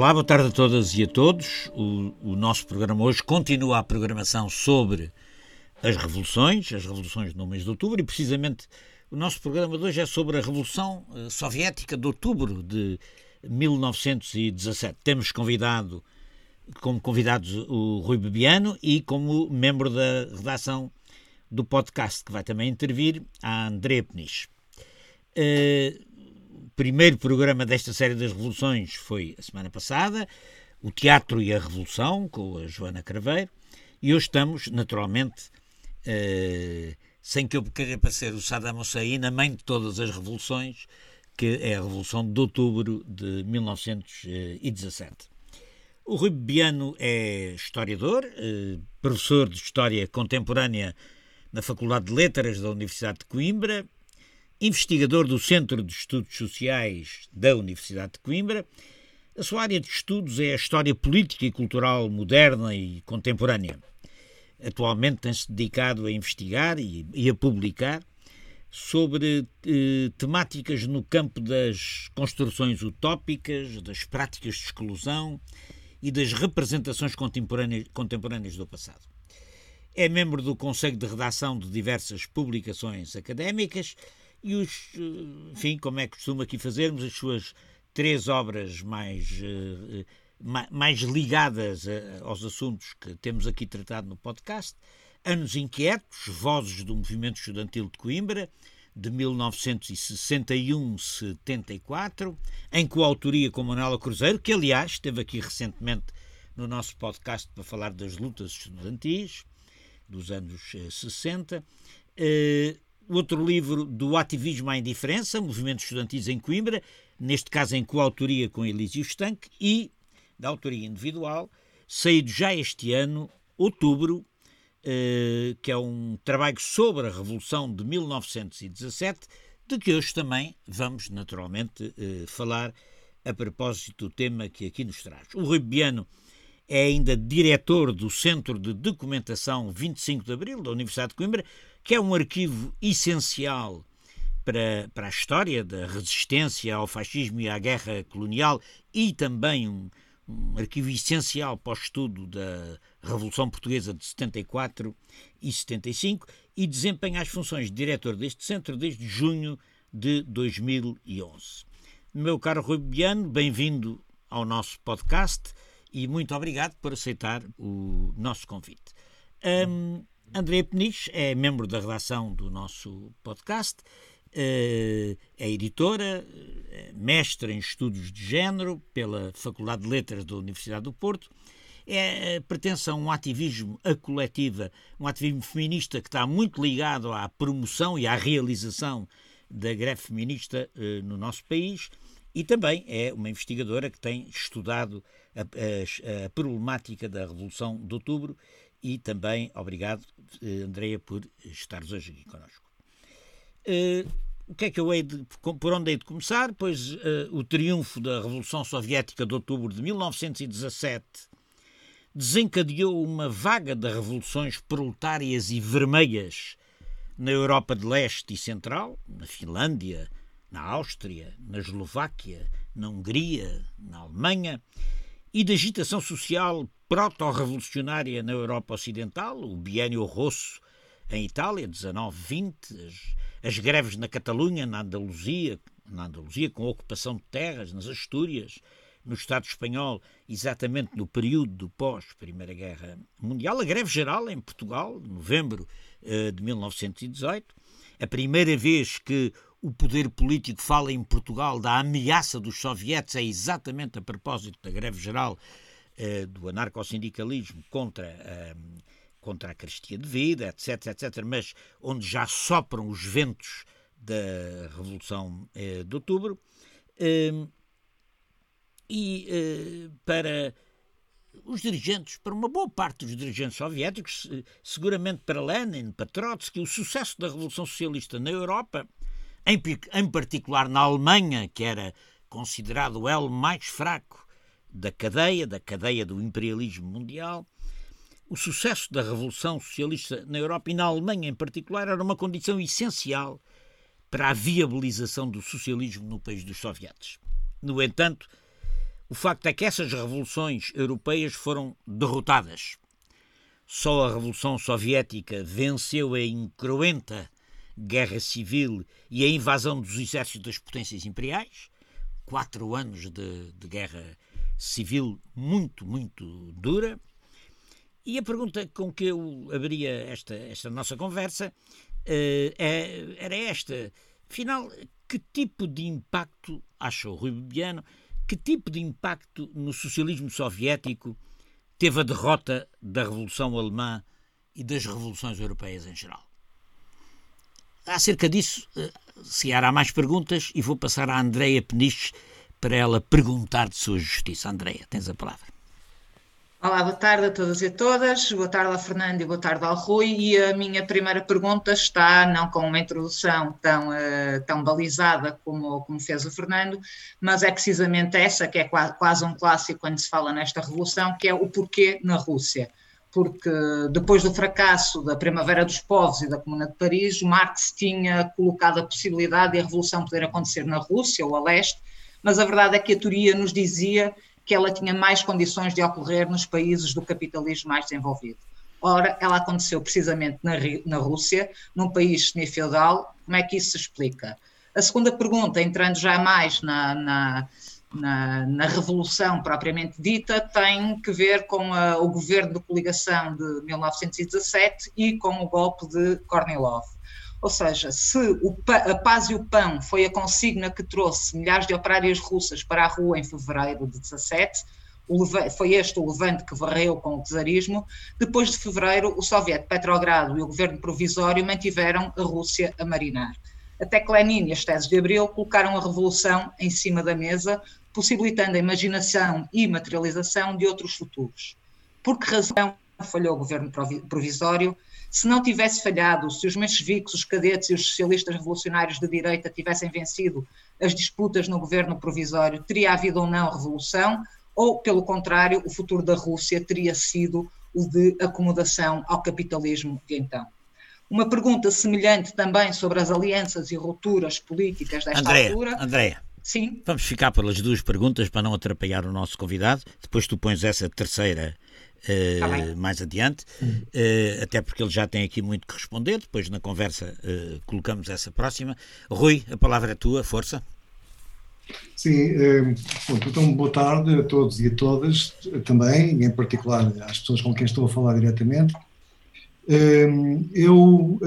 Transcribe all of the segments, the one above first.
Olá, boa tarde a todas e a todos. O, o, nosso programa hoje continua a programação sobre as revoluções, as revoluções no mês de outubro, e precisamente o nosso programa de hoje é sobre a Revolução eh, Soviética de outubro de 1917. Temos convidado, como convidados o Rui Bebiano e como membro da redação do podcast, que vai também intervir, a André Peniche. Uh, primeiro programa desta série das revoluções foi a semana passada, o Teatro e a Revolução, com a Joana Craveiro, e hoje estamos, naturalmente, uh, sem que eu queira parecer o Saddam Hussein, a mãe de todas as revoluções, que é a Revolução de Outubro de 1917. O Rui Biano é historiador, eh, professor de História Contemporânea na Faculdade de Letras da Universidade de Coimbra, investigador do Centro de Estudos Sociais da Universidade de Coimbra. A sua área de estudos é a história política e cultural moderna e contemporânea. Atualmente tem-se dedicado a investigar e, e a publicar sobre eh, temáticas no campo das construções utópicas, das práticas de exclusão e das representações contemporâneas, contemporâneas do passado. É membro do Conselho de Redação de diversas publicações académicas e, os, eh, enfim, como é que costuma aqui fazermos, as suas três obras mais, eh, mais ligadas aos assuntos que temos aqui tratado no podcast. Anos Inquietos, Vozes do Movimento Estudantil de Coimbra, de 1961-74, em coautoria com Manuela Cruzeiro, que aliás esteve aqui recentemente no nosso podcast para falar das lutas estudantis dos anos 60. Eh, outro livro do Ativismo à Indiferença, Movimentos Estudantis em Coimbra, neste caso em coautoria com Elísio Estanque, e, da autoria individual, saído já este ano, outubro, uh, que é um trabalho sobre a Revolução de 1917, de que hoje também vamos, naturalmente, uh, falar a propósito do tema que aqui nos traz. O Rui Biano é ainda diretor do Centro de Documentação 25 de Abril da Universidade de Coimbra, que é um arquivo essencial para, para a história da resistência ao fascismo e à guerra colonial e também um, um arquivo essencial para o estudo da Revolução Portuguesa de 74 e 75 e desempenha as funções de diretor deste centro desde junho de 2011. Meu caro Rui Biano, bem-vindo ao nosso podcast e muito obrigado por aceitar o nosso convite. Um, André Peniche é membro da redação do nosso podcast, eh, é editora, é mestre em estudos de género pela Faculdade de Letras da Universidade do Porto, é, pertence a um ativismo a coletiva, um ativismo feminista que está muito ligado à promoção e à realização da greve feminista eh, no nosso país e também é uma investigadora que tem estudado a, a, a problemática da Revolução de Outubro e também obrigado, eh, Andreia, por estares hoje aqui connosco. Uh, o que é que eu hei de, por onde hei de começar? Pois uh, o triunfo da Revolução Soviética de outubro de 1917 desencadeou uma vaga de revoluções proletárias e vermelhas na Europa de Leste e Central, na Finlândia, na Áustria, na Eslováquia, na Hungria, na Alemanha, e de agitação social proto-revolucionária na Europa Ocidental, o biênio rosso em Itália, 19-20, as, as, greves na Catalunha, na Andaluzia, na Andaluzia com ocupação de terras, nas Astúrias, no Estado espanhol, exatamente no período do pós-Primeira Guerra Mundial, a greve geral em Portugal, novembro uh, de 1918, a primeira vez que o poder político fala em Portugal da ameaça dos sovietes é exatamente a propósito da greve geral eh, do anarcossindicalismo contra, eh, contra a carestia de vida, etc, etc, mas onde já sopram os ventos da Revolução eh, de Outubro. Eh, e eh, para os dirigentes, para uma boa parte dos dirigentes soviéticos, seguramente para Lenin, para Trotsky, o sucesso da Revolução Socialista na Europa em, em particular na Alemanha, que era considerado o elo mais fraco da cadeia, da cadeia do imperialismo mundial, o sucesso da Revolução Socialista na Europa e na Alemanha em particular era uma condição essencial para a viabilização do socialismo no país dos sovietes. No entanto, O facto é que essas revoluções europeias foram derrotadas. Só a Revolução Soviética venceu a incruenta guerra civil e a invasão dos exércitos das potências imperiais. Quatro anos de, de guerra civil muito, muito dura. E a pergunta com que eu abriria esta, esta nossa conversa uh, é, era esta. Afinal, que tipo de impacto, achou Rui Bibiano, que tipo de impacto no socialismo soviético teve a derrota da Revolução Alemã e das revoluções europeias em geral? Acerca disso, eh, se há mais perguntas, e vou passar à Andreia Peniche para ela perguntar de sua justiça. Andreia, tens a palavra. Olá, boa tarde a todas e a todas. Boa tarde ao Fernando e boa tarde ao Rui. E a minha primeira pergunta está não com uma introdução tão, uh, tão balizada como, como fez o Fernando, mas é precisamente essa que é quase, quase um clássico quando se fala nesta revolução, que é o porquê na Rússia. Porque depois do fracasso da Primavera dos Povos e da Comuna de Paris, Marx tinha colocado a possibilidade de a revolução poder acontecer na Rússia ou a leste, mas a verdade é que a teoria nos dizia que ela tinha mais condições de ocorrer nos países do capitalismo mais desenvolvido. Ora, ela aconteceu precisamente na, na Rússia, num país semi-feudal. Como é que isso se explica? A segunda pergunta, entrando já mais na, na, na, na revolução propriamente dita, tem que ver com a, o governo de coligação de 1917 e com o golpe de Kornilov. Ou seja, se a paz e o pão foi a consigna que trouxe milhares de operárias russas para a rua em fevereiro de 17, foi este o levante que varreu com o czarismo. Depois de fevereiro, o Soviete Petrogrado e o governo provisório mantiveram a Rússia a marinar. Até que Lenin e as teses de Abril colocaram a revolução em cima da mesa, possibilitando a imaginação e materialização de outros futuros. Por que razão falhou o governo provisório? Se não tivesse falhado, se os mencheviques, os cadetes e os socialistas revolucionários de direita tivessem vencido as disputas no governo provisório, teria havido ou não revolução? Ou, pelo contrário, o futuro da Rússia teria sido o de acomodação ao capitalismo de então? Uma pergunta semelhante também sobre as alianças e rupturas políticas desta Andréa, altura. Andréa, Sim. Vamos ficar pelas duas perguntas para não atrapalhar o nosso convidado. Depois tu pões essa terceira uh, mais adiante, uh, até porque ele já tem aqui muito que responder. Depois, na conversa, uh, colocamos essa próxima. Rui, a palavra é tua, força. Sim, então boa tarde a todos e a todas também, em particular às pessoas com quem estou a falar diretamente. Eu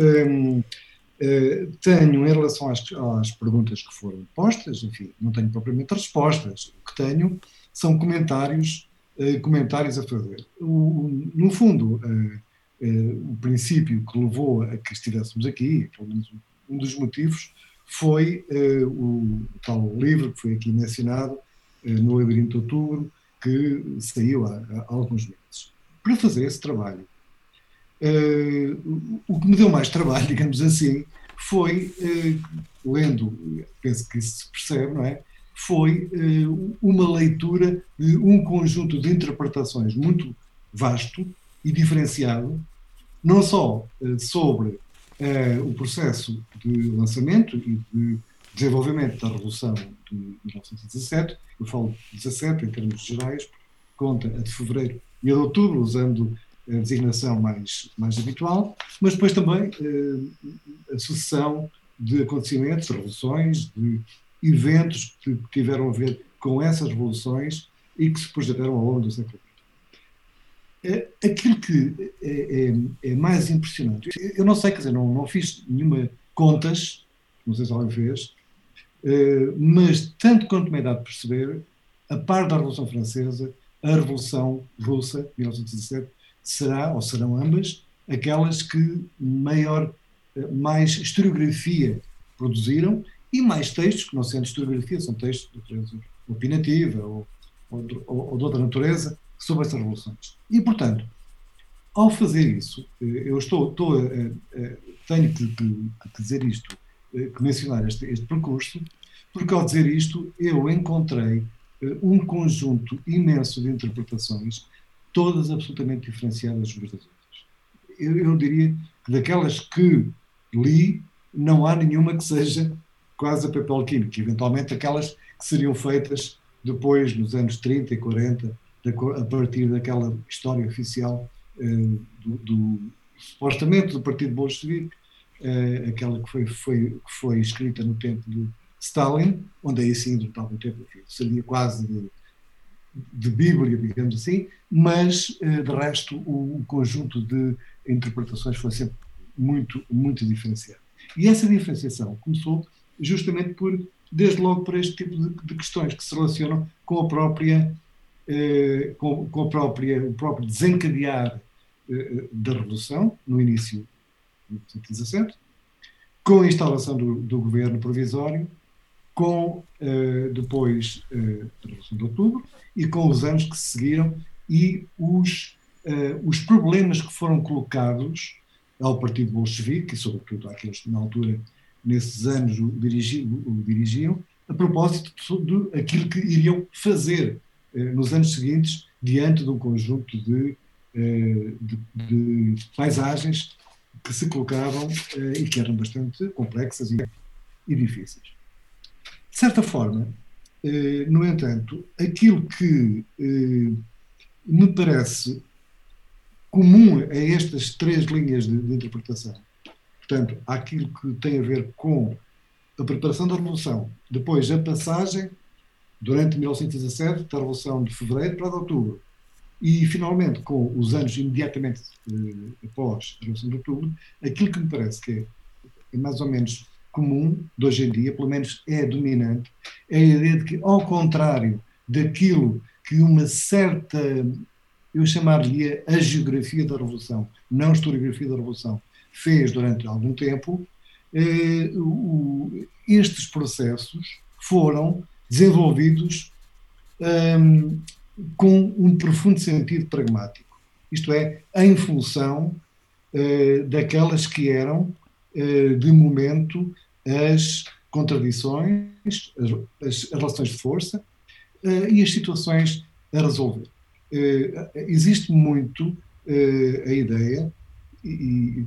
tenho, em relação às, às perguntas que foram postas, enfim, não tenho propriamente respostas. O que tenho são comentários eh, comentários a fazer. O, no fundo, uh, uh, o princípio que levou a que estivéssemos aqui, pelo menos um dos motivos, foi o tal livro que foi aqui mencionado, no Labirinto de Outubro, que saiu há, há alguns meses. Para fazer esse trabalho, o que me deu mais trabalho, digamos assim, foi, lendo, penso que isso se percebe, não é? Foi uh, uma leitura de um conjunto de interpretações muito vasto e diferenciado, não só uh, sobre uh, o processo de lançamento e de desenvolvimento da Revolução de 1917, eu falo 17 em termos gerais, conta a de fevereiro e a de outubro, usando a designação mais, mais habitual, mas depois também a sucessão de acontecimentos, revoluções, de eventos que tiveram a ver com essas revoluções e que se projetaram ao longo do século XX. É, aquilo que é, é, é, mais impressionante, eu não sei, quer dizer, não, não fiz nenhuma contas, não sei se alguém fez, eh, mas tanto quanto me é dado perceber, a par da Revolução Francesa, a Revolução Russa, 1917, será, ou serão ambas, aquelas que maior, eh, mais historiografia produziram e mais textos, que não sendo historiografia, são textos de natureza opinativa ou, ou, ou, de outra natureza, sobre essas revoluções. E, portanto, ao fazer isso, eh, eu estou, estou a, a, tenho que, que, que, dizer isto, eh, que mencionar este, este, percurso, porque ao dizer isto, eu encontrei eh, um conjunto imenso de interpretações, todas absolutamente diferenciadas umas das outras. Eu, eu diria que daquelas que li, não há nenhuma que seja quase a papel químico, eventualmente aquelas que seriam feitas depois, nos anos 30 e 40, a partir daquela história oficial uh, do, do, supostamente do Partido Bolchevique, uh, aquela que foi, foi, que foi escrita no tempo de Stalin, onde aí sim, durante um tempo, seria quase de, de Bíblia, digamos assim, mas, uh, de resto, o, o, conjunto de interpretações foi sempre muito, muito diferenciado. E essa diferenciação começou justamente por, desde logo, por este tipo de, de questões que se relacionam com a própria eh, com, com a própria, o próprio desencadear eh, da Revolução, no início de 1917, com a instalação do, do governo provisório, com eh, depois a Revolução de Outubro e com os anos que se seguiram e os, os problemas que foram colocados ao Partido Bolchevique, e sobretudo àqueles que na altura, nesses anos, o, dirigi, o dirigiam, a propósito de aquilo que iriam fazer eh, nos anos seguintes, diante de um conjunto de, eh, de, de paisagens que se colocavam eh, e que eram bastante complexas e, e difíceis. De certa forma, no entanto, aquilo que me parece comum a estas três linhas de, interpretação, portanto, aquilo que tem a ver com a preparação da Revolução, depois a passagem durante 1917, da Revolução de Fevereiro para de Outubro. E, finalmente, com os anos imediatamente eh, após a Revolução de Outubro, aquilo que me parece que é, é mais ou menos comum de hoje em dia, pelo menos é dominante, é a ideia de que, ao contrário daquilo que uma certa, eu chamar-lhe a geografia da Revolução, não a historiografia da Revolução, fez durante algum tempo, eh, o, estes processos foram desenvolvidos um, com um profundo sentido pragmático, isto é, em função uh, daquelas que eram, uh, de momento, as contradições, as, as relações de força uh, e as situações a resolver. existe muito a ideia, e,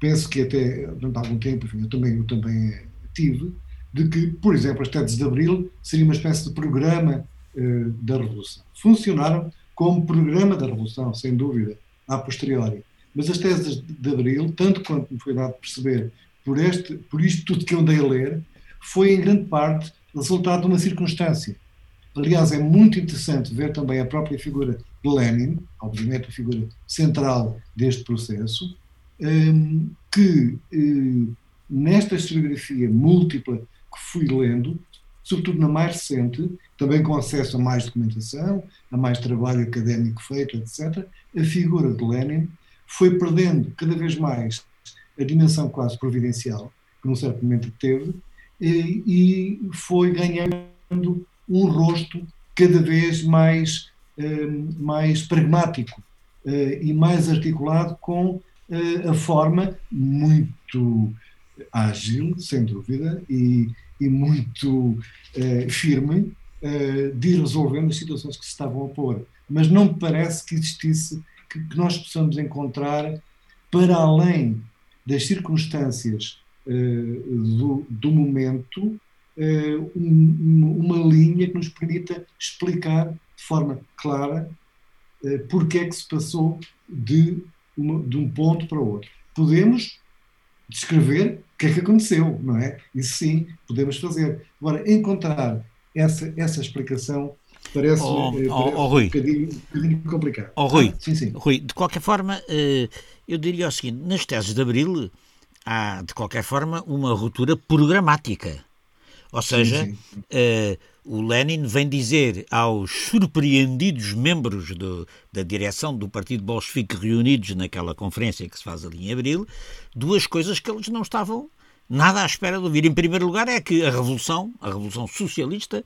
penso que até durante algum tempo, enfim, eu também, eu também tive, de que, por exemplo, as teses de Abril seria uma espécie de programa eh, da Revolução. Funcionaram como programa da Revolução, sem dúvida, a posteriori. Mas as teses de Abril, tanto quanto me foi dado perceber por, este, por isto tudo que eu andei a ler, foi em grande parte resultado de uma circunstância. Aliás, é muito interessante ver também a própria figura de Lenin, obviamente a figura central deste processo, ehm, que eh, nesta historiografia múltipla que fui lendo, sobretudo na mais recente, também com acesso a mais documentação, a mais trabalho académico feito, etc., a figura de Lenin foi perdendo cada vez mais a dimensão quase providencial, que num certo momento teve, e, e foi ganhando um rosto cada vez mais, eh, mais pragmático eh, e mais articulado com eh, a forma muito ágil, sem dúvida, e, e muito eh, firme de ir resolvendo as situações que se estavam a pôr. Mas não me parece que existisse, que, que nós possamos encontrar, para além das circunstâncias do, do, momento, um, uma linha que nos permita explicar de forma clara porque é que se passou de, uma, de um ponto para o outro. Podemos descrever o que é que aconteceu, não é? Isso sim, podemos fazer. Agora, encontrar essa, essa explicação parece, oh, parece oh, oh. Um, bocadinho, um bocadinho complicado. Oh, Rui, ah, sim, sim. Rui, de qualquer forma, eh, eu diria o seguinte: nas teses de Abril há, de qualquer forma, uma ruptura programática. Ou seja, sim, sim. Uh, o Lenin vem dizer aos surpreendidos membros do, da direção do Partido Bolchevique reunidos naquela conferência que se faz ali em abril, duas coisas que eles não estavam nada à espera de ouvir. Em primeiro lugar, é que a revolução, a revolução socialista,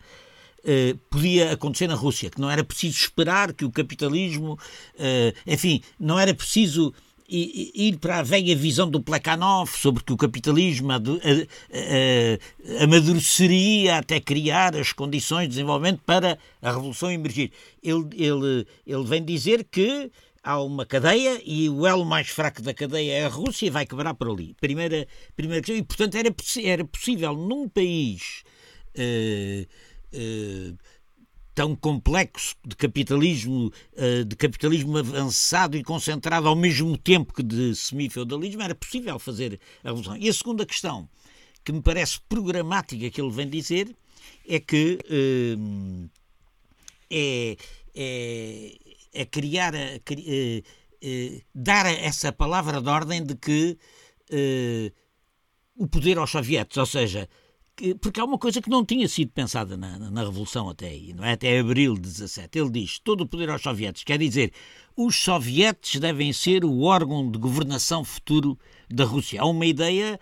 eh, podia acontecer na Rússia, que não era preciso esperar que o capitalismo, eh, enfim, não era preciso ir para a velha visão do Plekhanov sobre que o capitalismo amadureceria até criar as condições de desenvolvimento para a revolução emergir. Ele, ele, ele vem dizer que há uma cadeia e o elo mais fraco da cadeia é a Rússia e vai quebrar por ali. Primeira, primeira questão. E, portanto, era, era possível num país uh, uh, tão complexo de capitalismo, de capitalismo avançado e concentrado ao mesmo tempo que de semifeudalismo, era possível fazer a revolução. E a segunda questão, que me parece programática que ele vem dizer, é que é, é, é criar, a, uh, dar essa palavra de ordem de que o poder aos sovietes, ou seja, que, porque há uma coisa que não tinha sido pensada na, na, Revolução até aí, não é? Até abril de 17. Ele diz todo o poder aos sovietes, quer dizer, os sovietes devem ser o órgão de governação futuro da Rússia. Há uma ideia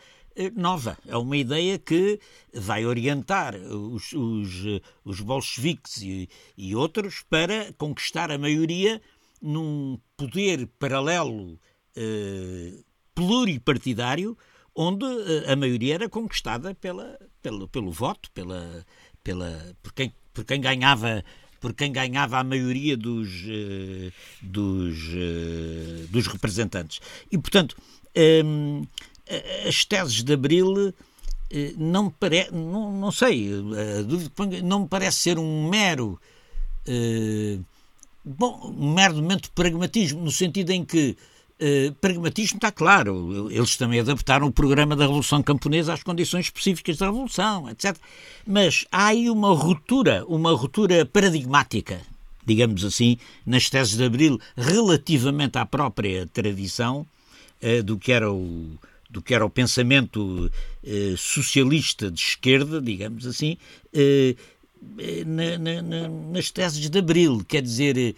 nova. É uma ideia que vai orientar os, os, os bolcheviques e, e outros para conquistar a maioria num poder paralelo eh, pluripartidário, onde eh, a maioria era conquistada pela, pelo, pelo voto, pela, pela, por, quem, por quem ganhava por quem ganhava a maioria dos, eh, dos, eh, dos representantes. E, portanto, ehm, as teses de Abril não me parece, não, não sei, não me parece ser um mero Bom, um mero momento de pragmatismo, no sentido em que Uh, pragmatismo está claro. Eles também adaptaram o programa da Revolução Camponesa às condições específicas da Revolução, etc. Mas há aí uma ruptura, uma ruptura paradigmática, digamos assim, nas teses de Abril, relativamente à própria tradição uh, do, que era o, do que era o pensamento uh, socialista de esquerda, digamos assim, na, na, nas teses de Abril. Quer dizer,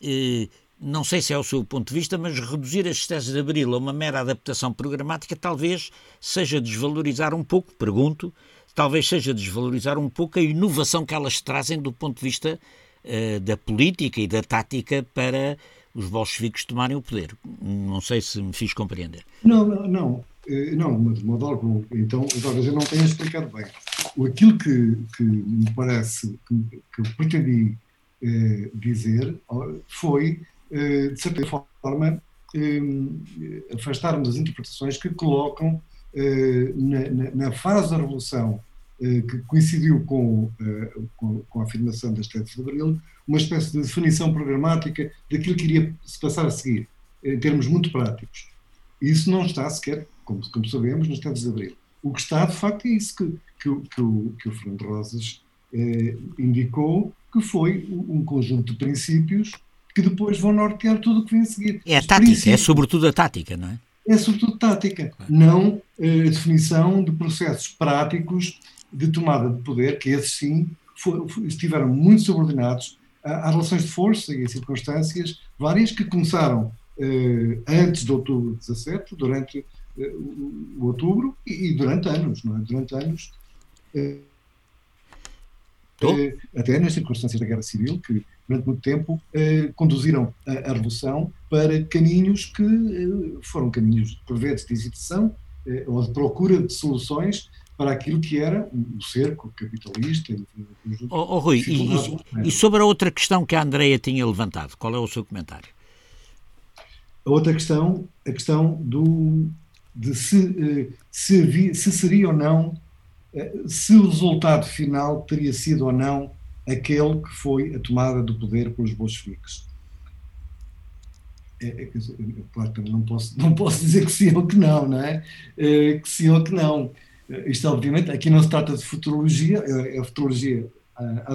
eh, não sei se é o seu ponto de vista, mas reduzir as teses de Abril a uma mera adaptação programática talvez seja desvalorizar um pouco, pergunto, talvez seja desvalorizar um pouco a inovação que elas trazem do ponto de vista uh, da política e da tática para os bolcheviques tomarem o poder. Não sei se me fiz compreender. Não, não, não. Eh, não, de modo algum. Então, talvez eu não tenha explicado bem. Aquilo que, que me parece que, que eu pretendi eh, dizer foi, de certa forma, eh, afastarmos as interpretações que colocam eh, na, na, na, fase da Revolução, eh, que coincidiu com, com, a afirmação das teses de Abril, uma espécie de definição programática daquilo que iria se passar a seguir, em termos muito práticos. Isso não está sequer como, como sabemos, nos Estados de Abril. O que está, de facto, é isso que, que, que, o, que o Fernando Rosas eh, indicou, que foi um conjunto de princípios que depois vão nortear tudo o que vem a seguir. É a tática, é sobretudo a tática, não é? É sobretudo tática, claro. não eh, a definição de processos práticos de tomada de poder, que esses sim for, estiveram muito subordinados às relações de força e a circunstâncias várias que começaram eh, antes de outubro de 17, durante o outubro e, e, durante anos, não é? Durante anos, eh, eh, até nas circunstâncias da Guerra Civil, que durante muito tempo eh, conduziram a, a, Revolução para caminhos que eh, foram caminhos, por vezes, de hesitação eh, ou de procura de soluções para aquilo que era o cerco capitalista. Oh, oh Rui, e, e, sobre a outra questão que a Andreia tinha levantado, qual é o seu comentário? A outra questão, a questão do, de se, eh, se, se seria ou não, eh, se o resultado final teria sido ou não aquele que foi a tomada do poder pelos bolcheviques. É, é, claro que não posso, não posso dizer que sim ou que não, não é? é que sim ou que não. Isto, obviamente, aqui não se trata de futurologia, é a futurologia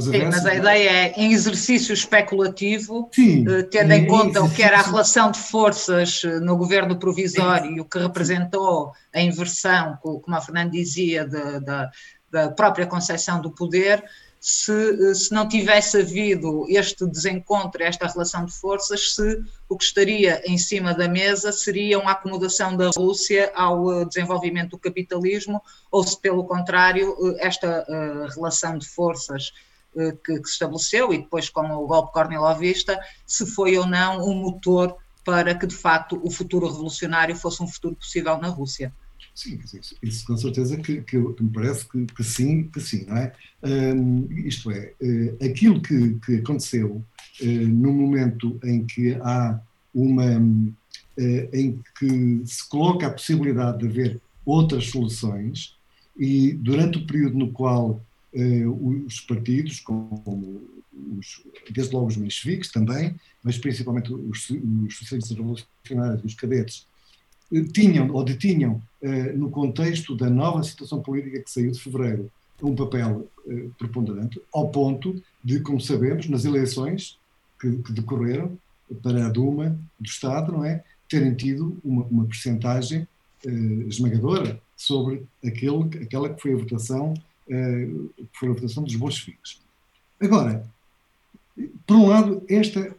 Sim, mas a ideia é, em exercício especulativo, Sim, eh, tendo em conta exercício... o que era a relação de forças eh, no governo provisório e o que representou a inversão, como a Fernanda dizia, da, da própria concepção do poder, se, eh, se não tivesse havido este desencontro, esta relação de forças, se o que estaria em cima da mesa seria uma acomodação da Rússia ao desenvolvimento do capitalismo, ou se, pelo contrário, eh, esta relação de forças que, que, se estabeleceu, e depois com o golpe cornelovista, se foi ou não um motor para que, de facto, o futuro revolucionário fosse um futuro possível na Rússia. Sim, isso, isso, com certeza que, que, que, me parece que, que, sim, que sim, não é? Um, isto é, uh, aquilo que, que aconteceu uh, no momento em que há uma, uh, em que se coloca a possibilidade de haver outras soluções e durante o período no qual os partidos, como os, desde logo os mencheviques também, mas principalmente os, os socialistas revolucionários, os cadetes, tinham ou detinham, no contexto da nova situação política que saiu de fevereiro, um papel preponderante, ao ponto de, como sabemos, nas eleições que, que decorreram para a Duma do Estado, não é? Terem tido uma, uma percentagem esmagadora sobre aquele, aquela que foi a votação, uh, foi a votação dos bolcheviques. Agora, por um lado, esta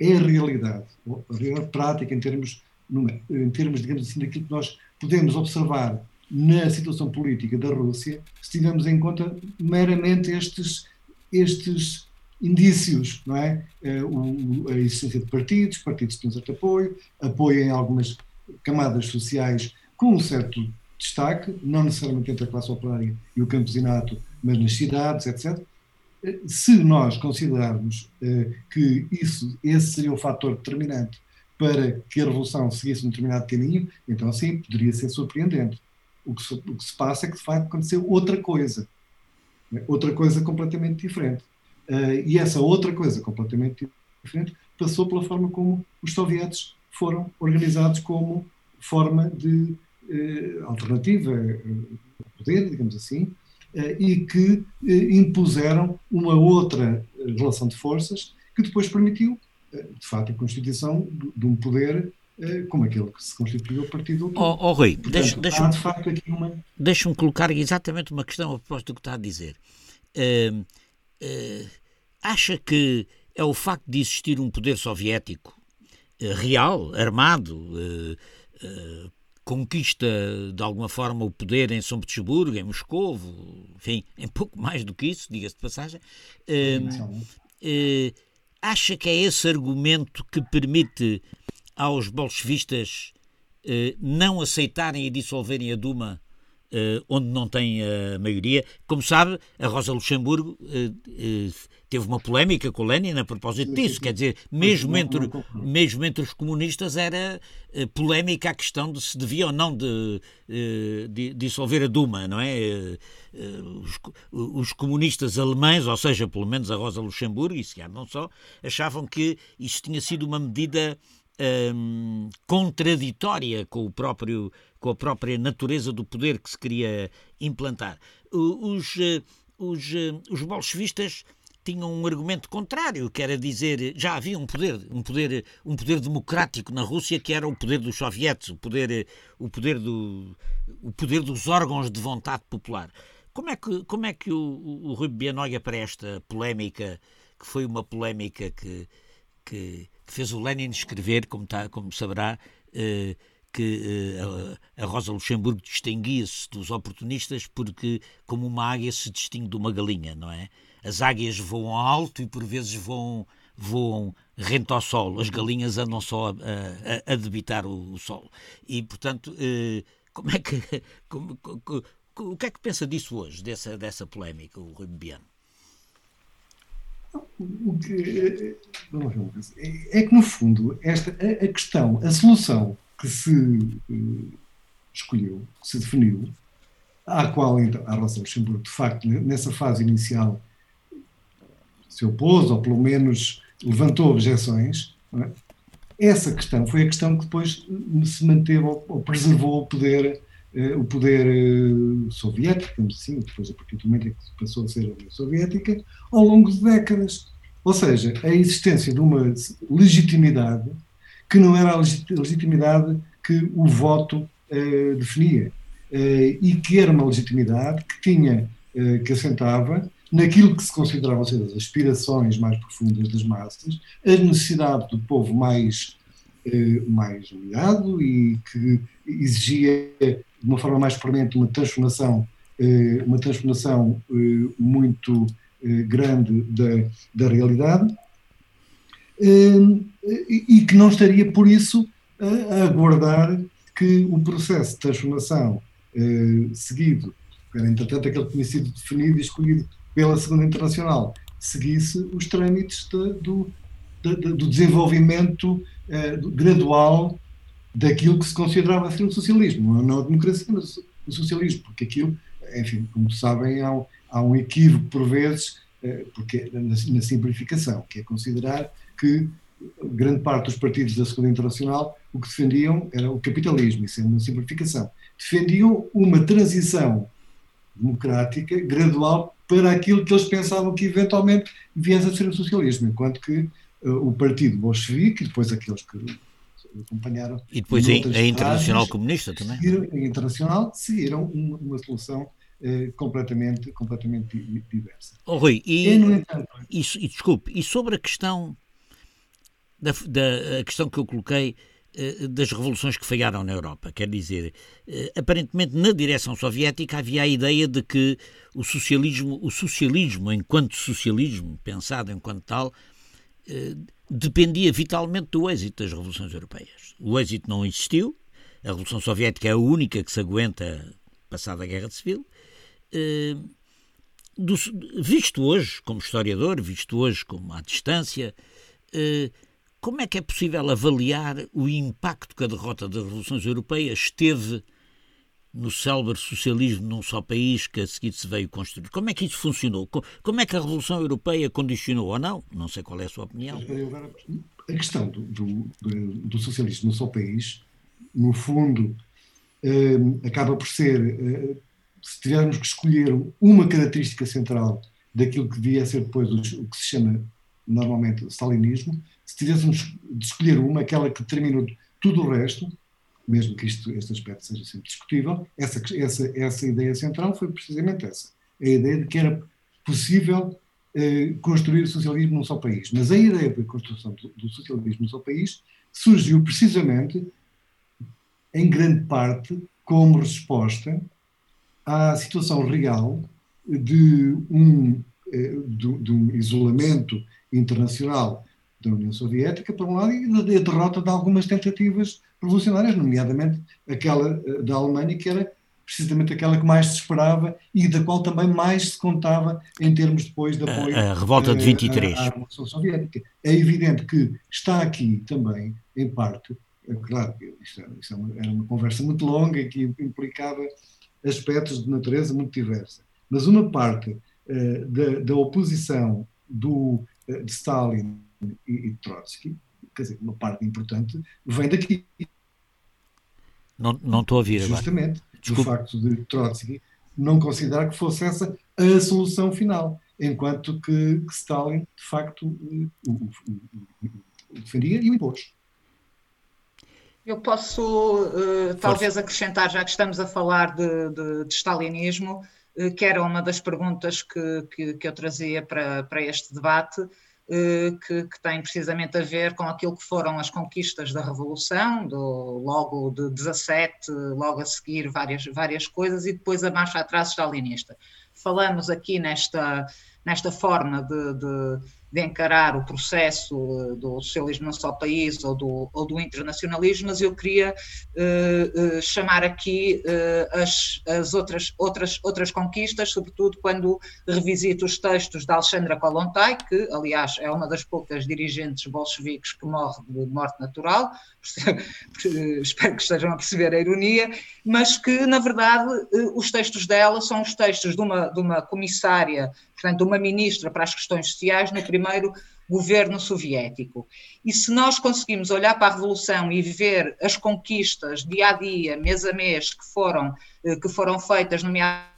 é a realidade, a realidade prática em termos, em termos, digamos assim, daquilo que nós podemos observar na situação política da Rússia, se tivermos em conta meramente estes, estes indícios, não é? Eh, a existência de partidos, partidos que têm certo apoio, apoio em algumas camadas sociais com um certo destaque, não necessariamente entre a classe operária e o campesinato, mas nas cidades, etc. Se nós considerarmos eh, que isso, esse seria o fator determinante para que a revolução seguisse um determinado caminho, então sim, poderia ser surpreendente. O que, se, o que se passa é que de facto aconteceu outra coisa, né? outra coisa completamente diferente. Uh, e essa outra coisa completamente diferente passou pela forma como os sovietes foram organizados como forma de eh, alternativa ao poder, digamos assim, eh, e que eh, impuseram uma outra relação de forças que depois permitiu, de facto, a constituição de um poder como aquele que se constituiu a partir do Oh, oh Rui, deixa-me deixa de uma... deixa colocar exatamente uma questão a propósito do que está a dizer. Uh, uh, acha que é o facto de existir um poder soviético uh, real, armado, conquista de alguma forma o poder em São Petersburgo, em Moscou, enfim, em pouco mais do que isso, diga-se de passagem, uh, acha que é esse argumento que permite aos bolchevistas uh, não aceitarem e dissolverem a Duma onde não tem a maioria. Como sabe, a Rosa Luxemburgo uh, uh, teve uma polémica com Lenin a propósito disso. Quer dizer, mesmo entre, mesmo entre os comunistas era polémica a questão de se devia ou não de, de dissolver a Duma, não é? Os, os, comunistas alemães, ou seja, pelo menos a Rosa Luxemburgo, e se calhar não só, achavam que isso tinha sido uma medida um, contraditória com, o próprio, com a própria natureza do poder que se queria implantar. Os, eh, os, eh, os bolchevistas tinham um argumento contrário, que era dizer já havia um poder, um poder, um poder democrático na Rússia que era o poder dos sovietes, o poder, o poder do, o poder dos órgãos de vontade popular. Como é que, como é que o, o Rui Bian olha para esta polémica, que foi uma polémica que, que fez o Lenin escrever, como, tá, como saberá, eh, que eh, a Rosa Luxemburgo distinguia-se dos oportunistas porque, como uma águia se distingue de uma galinha, não é? As águias voam alto e por vezes voam, voam rente ao solo, as galinhas andam só a, a, a debitar o, o solo. E, portanto, eh, como é que. Como, o que é que pensa disso hoje, dessa, dessa polémica, o Rui Biano? O que, é, que, no fundo, esta, a, questão, a solução que se uh, escolheu, que se definiu, à qual então, a Rosa Luxemburgo, de facto, nessa fase inicial, se opôs, ou pelo menos levantou objeções, é? essa questão foi a questão que depois se manteve ou preservou o poder eh, o poder eh, soviético, assim, depois a partir do momento em que passou a ser a União Soviética, ao longo de décadas. Ou seja, a existência de uma legitimidade que não era a legitimidade que o voto eh, definia, e que era uma legitimidade que tinha, que assentava naquilo que se consideravam ser as aspirações mais profundas das massas, a necessidade do povo mais mais humilhado e que exigia de uma forma mais permanente uma transformação, eh, uma transformação eh, muito eh, grande da, da realidade e que não estaria, por isso, a aguardar que o processo de transformação seguido, entretanto aquele que tinha sido definido e escolhido pela Segunda Internacional, seguisse os trâmites de, do, de, do desenvolvimento gradual daquilo que se considerava ser o socialismo, não a democracia, mas o socialismo, porque aquilo, enfim, como sabem, há um, há um equívoco por vezes porque na, na simplificação, que é considerar que grande parte dos partidos da Segunda Internacional o que defendiam era o capitalismo, isso é uma simplificação. Defendiam uma transição democrática gradual para aquilo que eles pensavam que eventualmente viesse a ser o socialismo, enquanto que uh, o Partido Bolchevique e depois aqueles que acompanharam. E depois a, a Internacional Comunista também. A Internacional seguiram uma, uma solução uh, completamente, completamente diversa. Oh, Rui, e, e, entanto, e, e, desculpe, e sobre a questão da, da a questão que eu coloquei eh, das revoluções que falharam na Europa. Quer dizer, eh, aparentemente na direção soviética havia a ideia de que o socialismo, o socialismo enquanto socialismo, pensado enquanto tal, eh, dependia vitalmente do êxito das revoluções europeias. O êxito não existiu, a Revolução Soviética é a única que se aguenta passada a Guerra Civil. visto hoje como historiador, visto hoje como à distância, como é que é possível avaliar o impacto que a derrota das revoluções europeias teve no célebre socialismo num só país que a seguir se veio construir? Como é que isso funcionou? Como é que a Revolução Europeia condicionou ou não? Não sei qual é a sua opinião. A questão do, do, do socialismo num só país, no fundo, eh, acaba por ser, eh, se tivermos que escolher uma característica central daquilo que devia ser depois o que se chama normalmente stalinismo, se tivéssemos de escolher uma, aquela que determinou tudo o resto, mesmo que isto, este aspecto seja sempre discutível, essa, essa, essa ideia central foi precisamente essa. A ideia de que era possível eh, construir o socialismo num só país. Mas a ideia da construção do, do socialismo num só país surgiu precisamente, em grande parte, como resposta à situação real de um, eh, de, de um isolamento internacional da União Soviética, por um lado, e a derrota de algumas tentativas revolucionárias, nomeadamente aquela eh, da Alemanha, que era precisamente aquela que mais se esperava e da qual também mais se contava em termos depois de apoio a, a revolta de 23. À, à Revolução Soviética. É evidente que está aqui também, em parte, é claro, isto, isto é era uma conversa muito longa e que implicava aspectos de natureza muito diversa, mas uma parte uh, da, da oposição do, uh, de Stalin e, e Trotsky, quer dizer, uma parte importante, vem daqui. Não, não estou a ouvir Justamente, agora. do facto de Trotsky não considerar que fosse essa a solução final, enquanto que, que Stalin, de facto, o, o, o defendia e o impôs. Eu posso uh, talvez acrescentar, já que estamos a falar de, de, de stalinismo, uh, que era uma das perguntas que, que, que eu trazia para, para este debate, eh, que, que, tem precisamente a ver com aquilo que foram as conquistas da Revolução, do, logo de 17, logo a seguir várias, várias coisas, e depois a marcha atrás stalinista. Falamos aqui nesta, nesta forma de, de de encarar o processo eh, do socialismo num só país ou do, ou do internacionalismo, mas eu queria uh, uh, chamar aqui uh, as, as outras, outras, outras conquistas, sobretudo quando revisito os textos de Alexandra Kolontai, que, aliás, é uma das poucas dirigentes bolcheviques que morre de morte natural, espero que estejam a perceber a ironia, mas que, na verdade, os textos dela são os textos de uma, de uma comissária portanto, uma ministra para as questões sociais no primeiro governo soviético. E se nós conseguimos olhar para a Revolução e ver as conquistas dia a dia, mês a mês, que foram, eh, que foram feitas, nomeadamente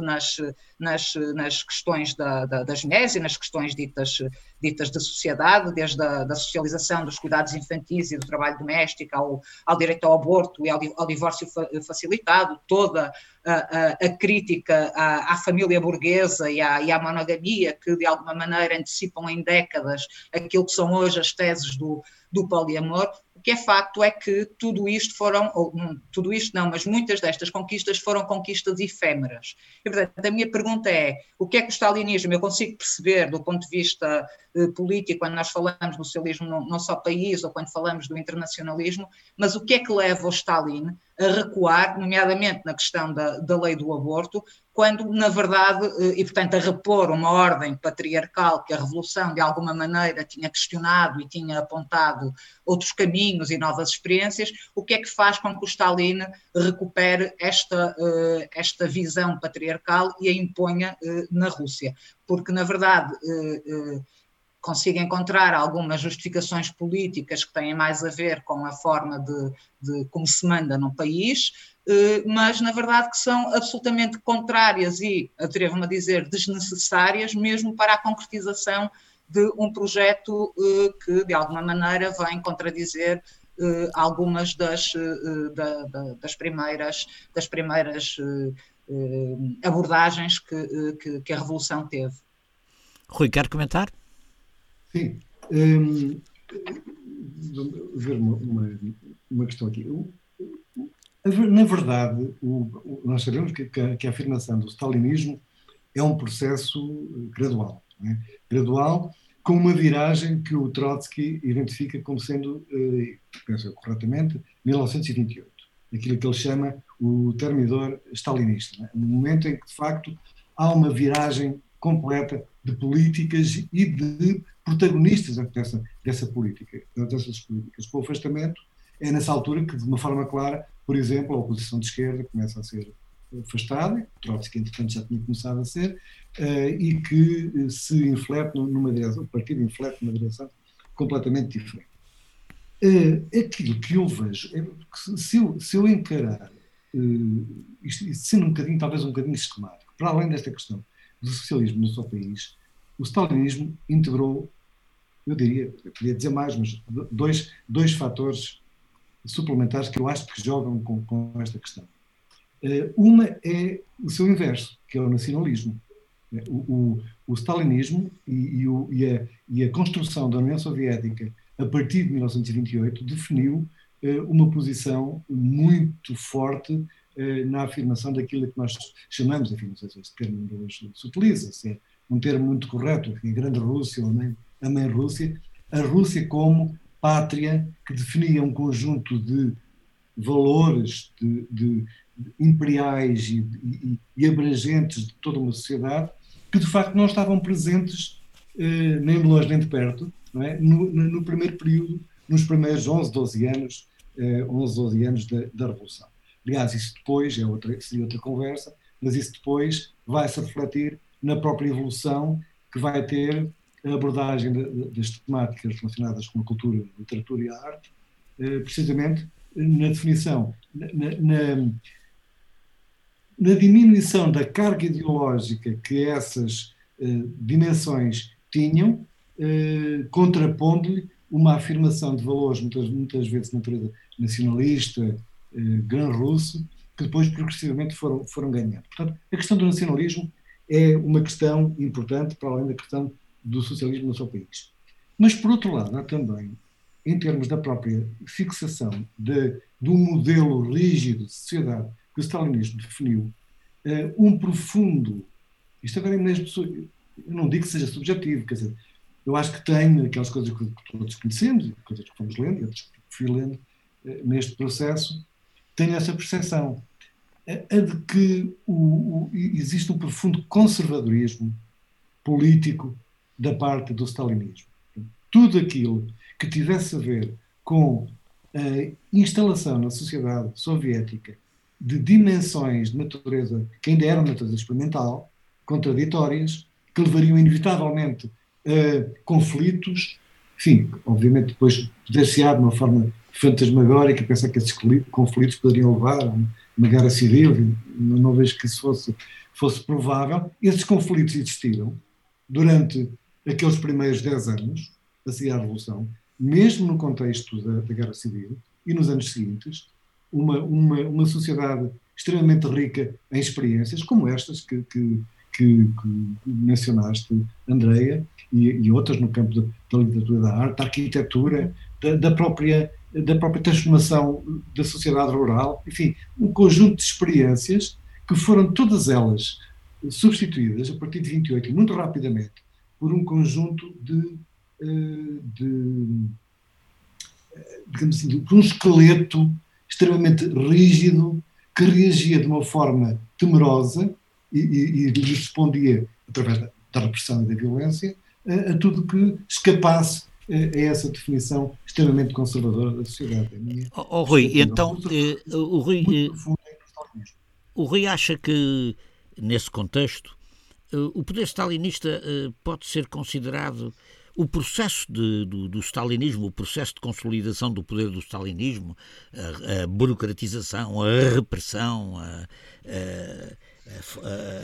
nas, nas, nas questões da, da, das mulheres e nas questões ditas, ditas de sociedade, desde a da socialização dos cuidados infantis e do trabalho doméstico ao, ao direito ao aborto e ao, ao divórcio facilitado, toda a, a, a crítica à, à, família burguesa e à, e à monogamia, que de alguma maneira antecipam em décadas aquilo que são hoje as teses do, do poliamor, que é facto é que tudo isto foram, ou tudo isto não, mas muitas destas conquistas foram conquistas efêmeras. E, portanto, a minha pergunta é, o que é que o stalinismo, eu consigo perceber do ponto de vista eh, político, quando nós falamos do socialismo num, num só país, ou quando falamos do internacionalismo, mas o que é que leva o Stalin a recuar, nomeadamente na questão da, da lei do aborto, quando, na verdade, eh, e portanto a repor uma ordem patriarcal que a Revolução, de alguma maneira, tinha questionado e tinha apontado outros caminhos e novas experiências, o que é que faz com que o Stalin recupere esta, eh, esta visão patriarcal e a imponha eh, na Rússia? Porque, na verdade, consigo encontrar algumas justificações políticas que têm mais a ver com a forma de, de como se manda num país, mas na verdade que são absolutamente contrárias e, atrevo-me a dizer, desnecessárias, mesmo para a concretização de um projeto eh, que, de alguma maneira, vem contradizer eh, algumas das, das primeiras, das primeiras abordagens que, que, que a Revolução teve. Rui, quer comentar? Sim. Um, ver uma, uma, uma, questão aqui. Na verdade, o, nós sabemos que, que, a afirmação do stalinismo é um processo gradual. É? Gradual, com uma viragem que o Trotsky identifica como sendo, eh, penso corretamente, 1928. Aquilo que ele chama o termidor stalinista. É? No momento em que, de facto, há uma viragem completa de políticas e de protagonistas dessa, dessa política, dessas políticas. O afastamento, é nessa altura que, de uma forma clara, por exemplo, a oposição de esquerda começa a ser afastada, Trotsky, entretanto, já tinha começado a ser, uh, e que se inflete numa direção, o partido inflete numa direção completamente diferente. Uh, aquilo que eu vejo, é que se, eu, se eu encarar, isto, isto sendo um bocadinho, talvez um bocadinho esquemático, para além desta questão do socialismo no seu país, o stalinismo integrou, eu diria, eu podia dizer mais, mas dois, dois fatores suplementares que eu acho que jogam com, com esta questão. Uh, uma é o seu inverso, que é o nacionalismo. O, o, o stalinismo e, e, o, e, a, e, a, construção da União Soviética a partir de 1928 definiu uh, uma posição muito forte na afirmação daquilo que nós chamamos, enfim, não sei se este termo hoje se utiliza, se é um termo muito correto, enfim, a grande Rússia ou a mãe Rússia, a Rússia como pátria que definia um conjunto de valores de, de, imperiais e, e, e, abrangentes de toda uma sociedade que de facto não estavam presentes eh, nem de longe nem de perto é? no, no, primeiro período, nos primeiros 11, 12 anos, eh, 11, 12 anos da, da Revolução. Aliás, isso depois é outra, seria outra conversa, mas isso depois vai se refletir na própria evolução que vai ter a abordagem das temáticas relacionadas com a cultura, a literatura e a arte, eh, precisamente na definição, na, na, na diminuição da carga ideológica que essas eh, dimensões tinham, eh, contrapondo-lhe uma afirmação de valores, muitas, muitas vezes de natureza nacionalista, gran russo, que depois progressivamente foram, foram ganhando. Portanto, a questão do nacionalismo é uma questão importante para além da questão do socialismo no seu país. Mas, por outro lado, há também, em termos da própria fixação de, do modelo rígido de sociedade que o stalinismo definiu, uh, um profundo. Isto agora é mesmo. Eu não digo que seja subjetivo, quer dizer, eu acho que tem aquelas coisas que todos conhecemos, coisas que fomos lendo, outras que fui lendo uh, neste processo, tenho essa percepção a de que o, o, existe um profundo conservadorismo político da parte do stalinismo. Tudo aquilo que tivesse a ver com a instalação na sociedade soviética de dimensões de natureza que ainda eram natureza experimental, contraditórias, que levariam inevitavelmente a conflitos, enfim, obviamente depois poder-se-á de uma forma fantasmagórica pensar que esses conflitos poderiam levar a uma guerra civil, não vejo que isso fosse, fosse provável. Esses conflitos existiram durante aqueles primeiros 10 anos, a seguir à Revolução, mesmo no contexto da, da Guerra Civil e nos anos seguintes, uma, uma, uma sociedade extremamente rica em experiências como estas que, que, que, que mencionaste, Andreia, e, e, outras no campo da, da literatura da arte, da arquitetura, da, da própria da própria transformação da sociedade rural, enfim, um conjunto de experiências que foram todas elas substituídas a partir de 28 e muito rapidamente por um conjunto de, eh, de eh, digamos assim, por um esqueleto extremamente rígido, que reagia de uma forma temerosa e, e, e respondia, através da, da, repressão e da violência, a, a tudo que escapasse a, essa definição extremamente conservadora da sociedade. Oh, oh, Rui, então, eh, o Rui, eh, o Rui acha que, nesse contexto, eh, o poder stalinista eh, pode ser considerado o processo de, do, do, stalinismo, o processo de consolidação do poder do stalinismo, a, a burocratização, a repressão, a,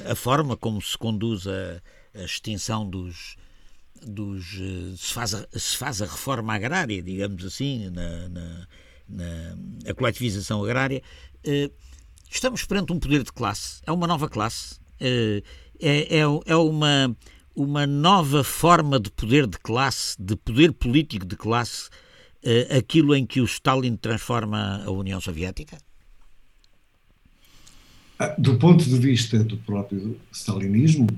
a, a, forma como se conduz a, extinção dos, dos se, faz a, se faz a reforma agrária, digamos assim, na, na, na a coletivização agrária, eh, estamos perante um poder de classe, é uma nova classe, é, é, é uma uma nova forma de poder de classe, de poder político de classe, uh, aquilo em que o Stalin transforma a União Soviética? Ah, do ponto de vista do próprio stalinismo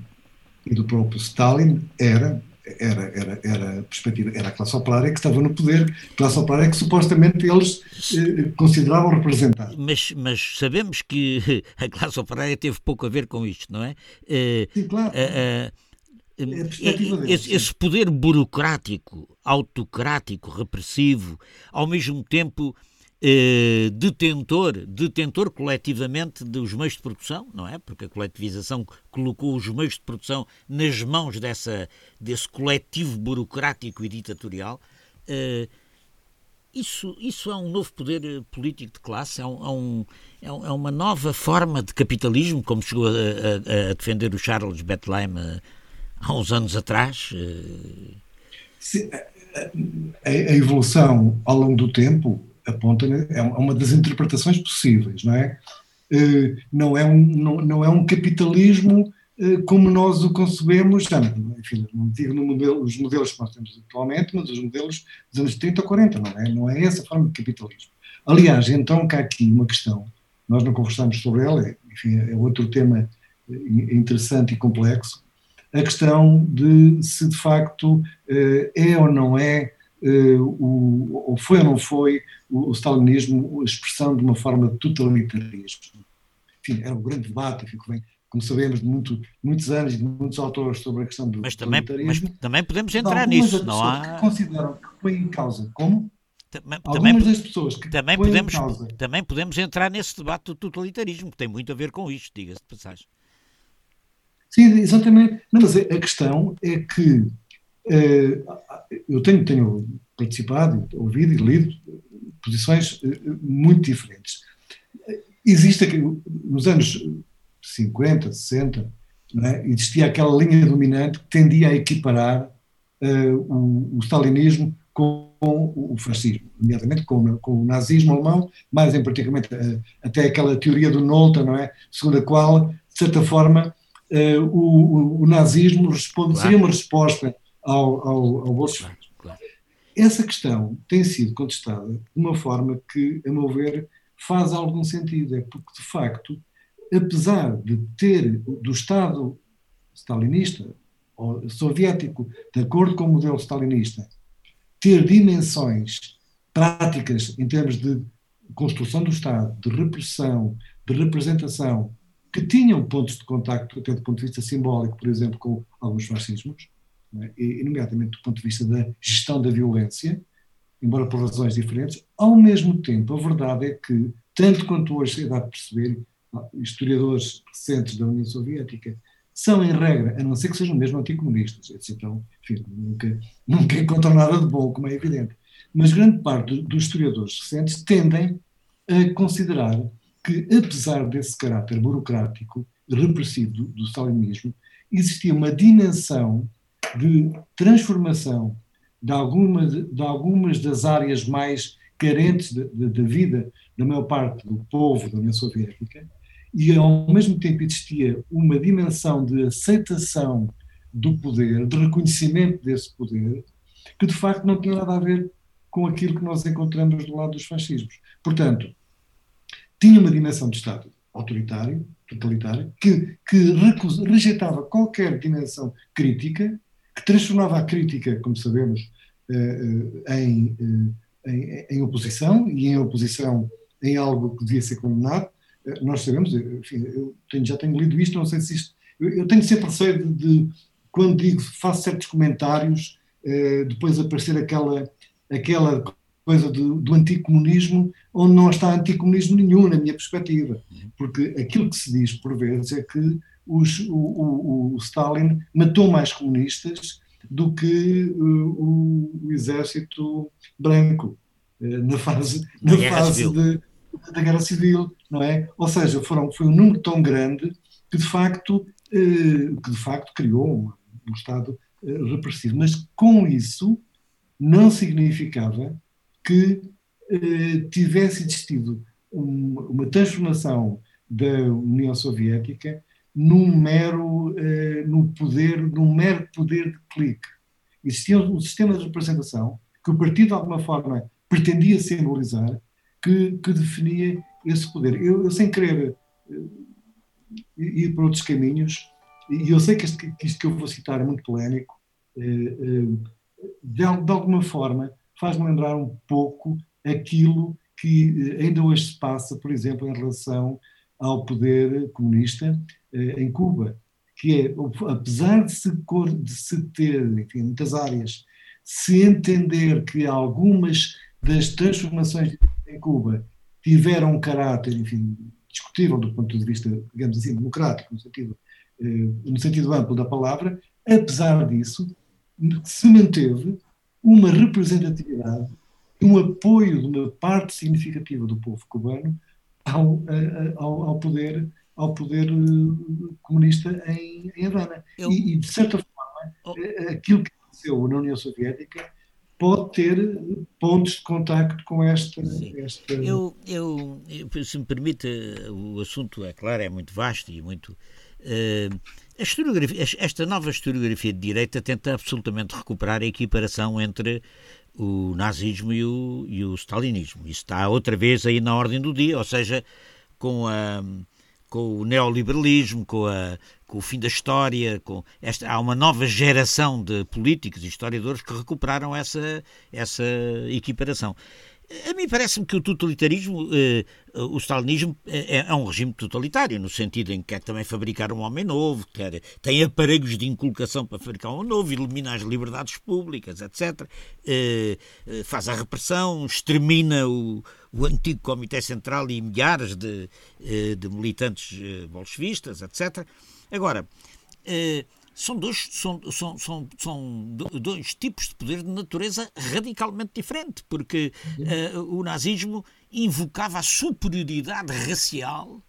e do próprio Stalin, era era, era, era a perspectiva, era a classe operária que estava no poder, classe operária que supostamente eles eh, consideravam representar. Mas, mas sabemos que a classe operária teve pouco a ver com isto, não é? Eh, Sim, claro. Eh, é esse, esse, poder burocrático, autocrático, repressivo, ao mesmo tempo eh, detentor, detentor coletivamente dos meios de produção, não é? Porque a coletivização colocou os meios de produção nas mãos dessa, desse coletivo burocrático e ditatorial. Eh, isso, isso é um novo poder político de classe, é, um, é, um, é uma nova forma de capitalismo, como chegou a, a, a defender o Charles Bethlehem eh, há uns anos atrás? Eh, a, a, evolução ao longo do tempo aponta é uma das interpretações possíveis, não é? Eh, não é um, não, não é um capitalismo eh, como nós o concebemos, enfim, não digo modelo, os modelos que nós temos atualmente, mas os modelos dos anos 30 ou 40, não é? Não é essa forma de capitalismo. Aliás, então cá aqui uma questão, nós não conversamos sobre ela, enfim, é outro tema interessante e complexo, a questão de se de facto eh, é ou não é, eh, ou foi ou não foi o stalinismo a expressão de uma forma de totalitarismo. Enfim, era um grande debate, bem, como sabemos, de muito, muitos anos e de muitos autores sobre a questão do mas também, mas também podemos entrar nisso, não há... que consideram que põe em causa, como? Também, Algumas das pessoas que também podemos, causa... também podemos entrar nesse debate do totalitarismo, que tem muito a ver com isto, diga-se de passagem. Sim, exatamente. Não, mas a questão é que eu tenho, tenho participado, ouvido e lido posições uh, muito diferentes. Existe nos anos 50, 60, é? existia aquela linha dominante que tendia a equiparar uh, o, o, stalinismo com, o fascismo, nomeadamente com, com, o nazismo alemão, mais em particular até aquela teoria do Nolta, não é? segundo a qual, de certa forma, uh, o, o, nazismo responde, claro. seria uma resposta ao, ao, ao bolchevismo. Claro, claro. Essa questão tem sido contestada de uma forma que, a meu ver, faz algum sentido. É porque, de facto, apesar de ter do Estado stalinista ou soviético, de acordo com o modelo stalinista, ter dimensões práticas em termos de construção do Estado, de repressão, de representação, que tinham pontos de contacto, até do ponto de vista simbólico, por exemplo, com alguns fascismos, é? e, nomeadamente do ponto de vista da gestão da violência, embora por razões diferentes, ao mesmo tempo, a verdade é que, tanto quanto hoje se dá a perceber, historiadores recentes da União Soviética são, em regra, a não ser que sejam mesmo anticomunistas, etc. Então, enfim, nunca, nunca encontram nada de bom, como é evidente. Mas grande parte dos historiadores recentes tendem a considerar que, apesar desse caráter burocrático repressivo do, do stalinismo, existia uma dimensão de transformação de, alguma, de algumas das áreas mais carentes da vida da maior parte do povo da União Soviética, e ao mesmo tempo existia uma dimensão de aceitação do poder, de reconhecimento desse poder, que de facto não tinha nada a ver com aquilo que nós encontramos do lado dos fascismos. Portanto, tinha uma dimensão de Estado autoritário, totalitário, que, que rejeitava qualquer dimensão crítica, que transformava a crítica, como sabemos, eh, eh, em, eh, em, em, oposição, e em oposição em algo que devia ser condenado. Nós sabemos, enfim, eu tenho, já tenho lido isto, não sei se isto. Eu, eu tenho sempre receio de, de, quando digo, faço certos comentários, depois aparecer aquela, aquela coisa do, do anticomunismo, onde não está anticomunismo nenhum, na minha perspectiva. Porque aquilo que se diz, por vezes, é que os, o, o, o Stalin matou mais comunistas do que o, o exército branco eh, na fase, na fase de, da guerra civil, não é? Ou seja, foram, foi um número tão grande que de facto, eh, que de facto criou um, um Estado eh, repressivo. Mas com isso não significava que tivesse existido uma transformação da União Soviética num mero, no poder, num mero poder de clique. Existia um sistema de representação que o partido, de alguma forma, pretendia simbolizar, que, que definia esse poder. Eu, eu, sem querer uh, ir para outros caminhos, e eu sei que, este, que isto que eu vou citar é muito polémico, uh, uh, de, de, alguma forma faz-me lembrar um pouco aquilo que ainda hoje se passa, por exemplo, em relação ao poder comunista em Cuba, que é, apesar de se, de se ter, enfim, muitas áreas, se entender que algumas das transformações em Cuba tiveram um caráter, enfim, discutível do ponto de vista, digamos assim, democrático, no sentido, eh, no sentido amplo da palavra, apesar disso, se manteve uma representatividade, um apoio de uma parte significativa do povo cubano ao, ao, ao poder ao poder eh, comunista em, em Havana. Eu... E, e, de certa forma, oh. Eh, aquilo que aconteceu na União Soviética pode ter pontos de contacto com esta. esta... Eu, eu, se me permite, o assunto, é claro, é muito vasto e muito. Uh, a historiografia, esta nova historiografia de direita tenta absolutamente recuperar a equiparação entre o nazismo e o, e o stalinismo. Isso está outra vez aí na ordem do dia, ou seja, com a com o neoliberalismo, com, a, com o fim da história, com esta, há uma nova geração de políticos e historiadores que recuperaram essa, essa equiparação. A mim parece-me que o totalitarismo, eh, o stalinismo, é, é, um regime totalitário, no sentido em que quer também fabricar um homem novo, quer, tem aparelhos de inculcação para fabricar um homem novo, elimina as liberdades públicas, etc. Eh, eh, faz a repressão, extermina o, o antigo Comitê Central e milhares de, eh, de militantes eh, bolchevistas, etc. Agora, eh, são dois, são, são, são, são dois tipos de poder de natureza radicalmente diferente, porque uh, o nazismo invocava a superioridade racial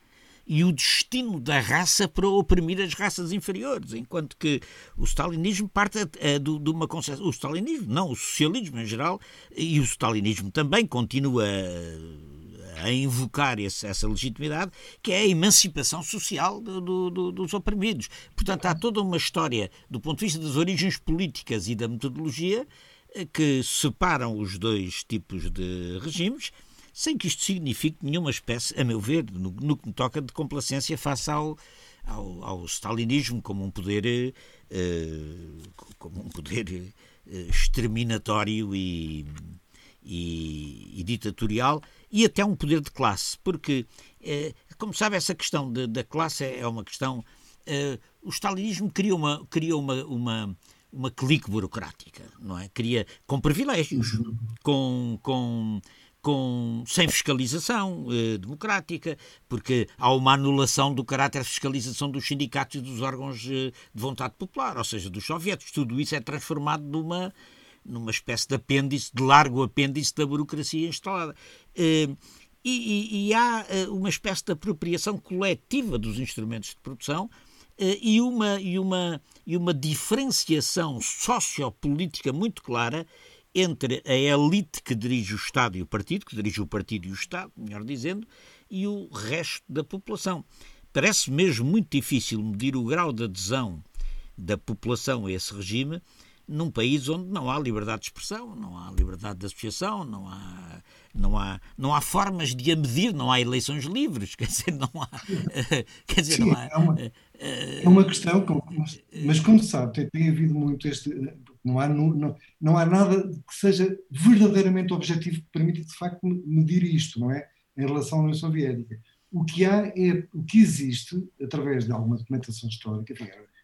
e o destino da raça para oprimir as raças inferiores, enquanto que o stalinismo parte uh, de uma concepção. O stalinismo, não, o socialismo em geral, e o stalinismo também continua. Uh, a invocar esse, essa legitimidade, que é a emancipação social do, do, dos oprimidos. Portanto, há toda uma história, do ponto de vista das origens políticas e da metodologia, eh, que separam os dois tipos de regimes, sem que isto signifique nenhuma espécie, a meu ver, no, no que me toca, de complacência face ao, ao, ao stalinismo como um poder, uh, como um poder uh, exterminatório e, e, e ditatorial e até um poder de classe, porque, eh, como sabe, essa questão de, da classe é uma questão. Eh, o stalinismo cria uma, cria uma, uma, uma clique burocrática, não é? Cria com privilégios, com, com, com, sem fiscalização eh, democrática, porque há uma anulação do caráter de fiscalização dos sindicatos e dos órgãos eh, de vontade popular, ou seja, dos soviéticos. Tudo isso é transformado numa numa espécie de apêndice, de largo apêndice da burocracia instalada. Eh, e, e, há eh, uma espécie de apropriação coletiva dos instrumentos de produção eh, e uma, e uma, e uma diferenciação sociopolítica muito clara entre a elite que dirige o Estado e o partido, que dirige o partido e o Estado, melhor dizendo, e o resto da população. Parece mesmo muito difícil medir o grau de adesão da população a esse regime num país onde não há liberdade de expressão, não há liberdade de associação, não há, não há, não há formas de a medir, não há eleições livres, quer dizer, não há. Quer dizer, Sim, não há. É uma, é uma questão, mas, mas como sabe, tem, tem havido muito este. Não há, não, não há nada que seja verdadeiramente objetivo que permita, de facto, medir isto, não é? em relação à União Soviética. O que há é o que existe através de alguma documentação histórica.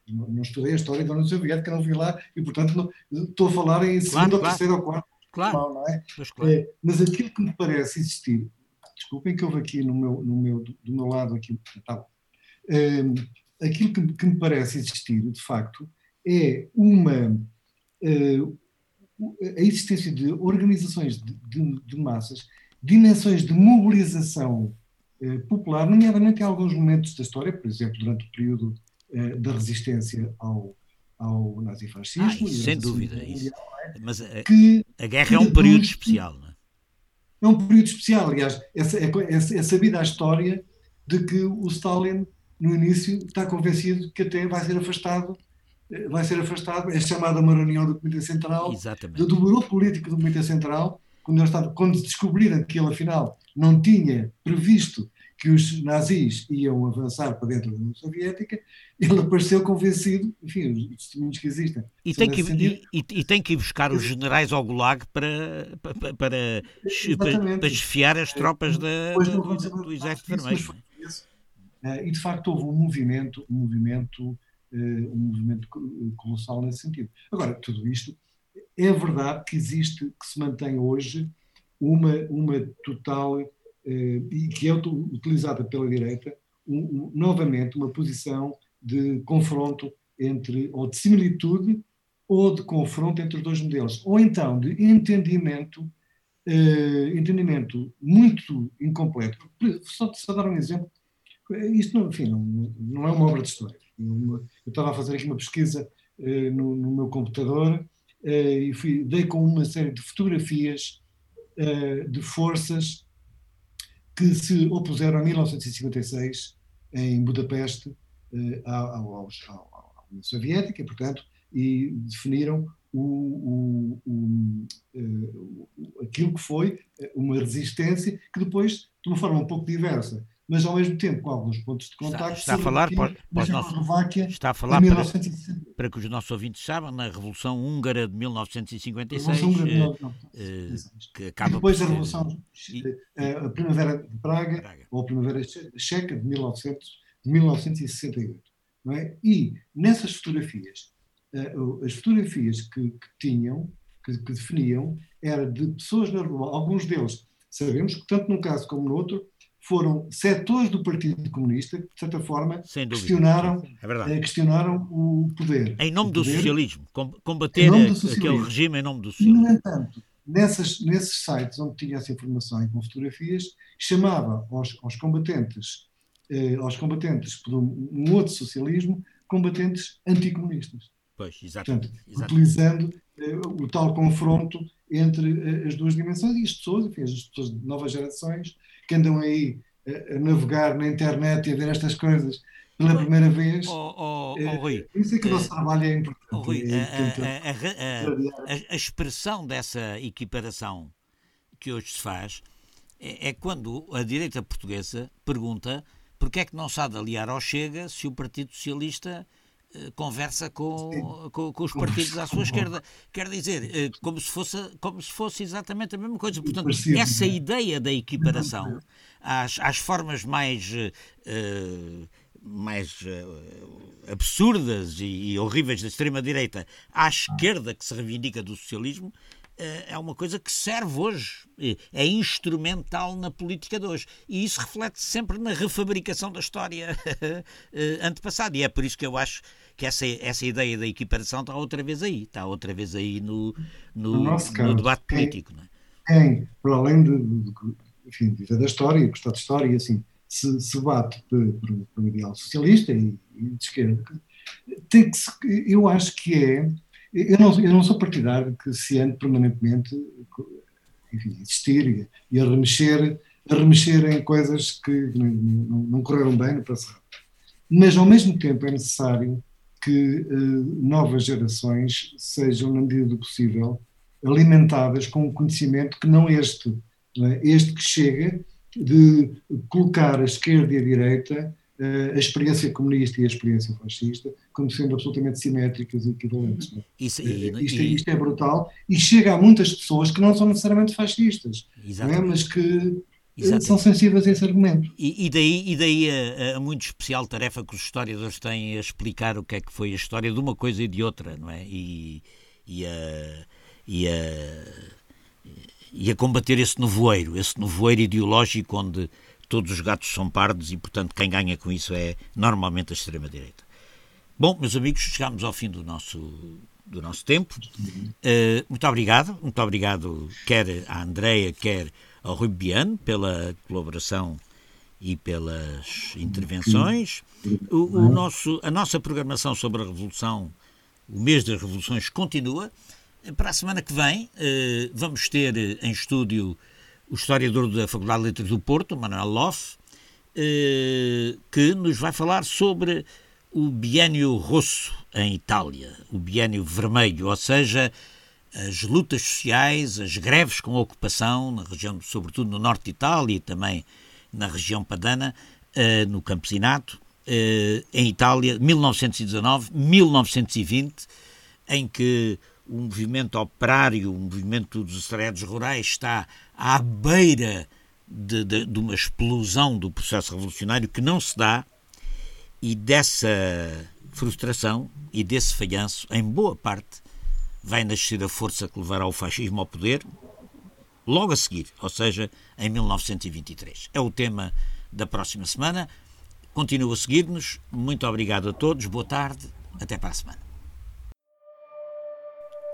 Não, não estudei a história da União Soviética, não vi lá e, portanto, não, estou a falar em segundo, claro, ou claro. terceiro ou quarto. Claro. Não, é? Claro. é? Mas aquilo que me parece existir, desculpem que houve aqui no meu, no meu, do meu lado aqui, tá é, aquilo que, que, me parece existir, de facto, é uma a existência de organizações de, de, de massas, dimensões de mobilização eh, popular, nomeadamente em alguns momentos da história, por exemplo, durante o período eh, da resistência ao, ao nazifascismo. Ah, sem dúvida. Mundial, é? Mas a, que, a guerra é um período especial, não é? É um período especial, aliás, é, é, é sabida a história de que o Stalin, no início, está convencido que até vai ser afastado eh, vai ser afastado, é chamada uma reunião do Comitê Central, Exatamente. do grupo político do Comitê Central, quando, estava, quando descobriram que ele afinal não tinha previsto que os nazis iam avançar para dentro da União Soviética, ele apareceu convencido, enfim, os testemunhos que existem. E tem que, e, e, e, tem que ir buscar os generais ao Gulag para, para, para, para esfiar as tropas da, do, do Exército Vermelho. Eh, e de facto houve um movimento, um movimento um movimento colossal nesse sentido. Agora, tudo isto é verdade que existe, que se mantém hoje uma, uma total, uh, e que é utilizada pela direita, um, um, novamente uma posição de confronto entre, ou de similitude, ou de confronto entre os dois modelos, ou então de entendimento, uh, entendimento muito incompleto. Só, só dar um exemplo, isto não, enfim, não, não é uma obra de história. Eu estava a fazer aqui uma pesquisa uh, no, no, meu computador uh, e fui, dei com uma série de fotografias uh, de forças que se opuseram em 1956 em Budapeste à, União Soviética, portanto, e definiram o, o, o, aquilo que foi uma resistência que depois, de uma forma um pouco diversa, mas ao mesmo tempo com alguns pontos de contacto. Está, está a falar para, para os nossos, está a falar para, para, que os nossos ouvintes saibam na Revolução Húngara de 1956, Revolução Húngara de 1956. Uh, que acaba e depois a Revolução e, eh, a Primavera de Praga, Praga, ou a Primavera Checa de, 1900, de 1968. Não é? E nessas fotografias, uh, as fotografias que, que tinham, que, que definiam, era de pessoas na rua, alguns deles sabemos que tanto num caso como no outro foram setores do Partido Comunista que, de certa forma, questionaram, é questionaram o poder. Em nome do poder, socialismo, combater do socialismo. aquele regime em nome do socialismo. No entanto, nessas, nesses sites onde tinha essa informação e com fotografias, chamava aos, aos combatentes, eh, aos combatentes por um, um, outro socialismo, combatentes anticomunistas. Pois, exatamente. Portanto, exatamente. utilizando eh, o tal confronto entre eh, as duas dimensões e as pessoas, enfim, as pessoas de novas gerações, que andam aí a, a navegar na internet e a ver estas coisas pela primeira vez. Oh, oh, oh, Rui, isso é que o nosso trabalho é importante. Oh, Rui, é, a, a, a, a, expressão dessa equiparação que hoje se faz é, é, quando a direita portuguesa pergunta porque é que não se há de aliar ao Chega se o Partido Socialista eh, conversa com, com, com, os partidos à sua esquerda. Quer dizer, eh, como se, fosse, como se fosse exatamente a mesma coisa. Portanto, essa ideia da equiparação às, às formas mais. Uh, mais uh, absurdas e, e, horríveis da extrema-direita à esquerda que se reivindica do socialismo é uma coisa que serve hoje, é instrumental na política de hoje. E isso reflete sempre na refabricação da história antepassada. E é por isso que eu acho que essa, essa ideia da equiparação está outra vez aí, está outra vez aí no, no, no, debate político. É? é, por além de, de, enfim, de da história, gostar de história, assim, se, se bate um ideal socialista e, e de esquerda, tem que se, eu acho que é eu não, eu não sou partidário que se ande permanentemente enfim, existir e, a remexer, a remexer em coisas que não, não, não correram bem no passado. Mas, ao mesmo tempo, é necessário que uh, novas gerações sejam, na medida do possível, alimentadas com um conhecimento que não este, não é? este que chega de colocar a esquerda e a direita a experiência comunista e a experiência fascista como sendo absolutamente simétricas e equivalentes. É? Isso, e, isto, e... isto, é brutal e chega a muitas pessoas que não são necessariamente fascistas, é? mas que Exatamente. são sensíveis a esse argumento. E, e daí, e daí a, a, muito especial tarefa que os historiadores têm a explicar o que é que foi a história de uma coisa e de outra, não é? E, e, a, e, a, e a combater esse nevoeiro, esse nevoeiro ideológico onde todos os gatos são pardos e, portanto, quem ganha com isso é normalmente a extrema-direita. Bom, meus amigos, chegamos ao fim do nosso, do nosso tempo. Uh, muito obrigado, muito obrigado quer à Andreia, quer ao Rui Biano pela colaboração e pelas intervenções. O, o, nosso, a nossa programação sobre a Revolução, o mês das Revoluções, continua. Para a semana que vem, uh, vamos ter em estúdio o historiador da Faculdade de Letras do Porto, Manuel Loff, uh, que nos vai falar sobre o biênio rosso em Itália, o biênio vermelho, ou seja, as lutas sociais, as greves com ocupação, na região, sobretudo no norte de Itália e também na região padana, eh, no campesinato, eh, em Itália, 1919-1920, em que o movimento operário, o movimento dos assalariados rurais está à beira de, de, de uma explosão do processo revolucionário que não se dá e dessa frustração e desse falhanço, em boa parte, vai nascer a força que levará o fascismo ao poder, logo a seguir, ou seja, em 1923. É o tema da próxima semana. Continua a seguir-nos. Muito obrigado a todos. Boa tarde. Até para a semana.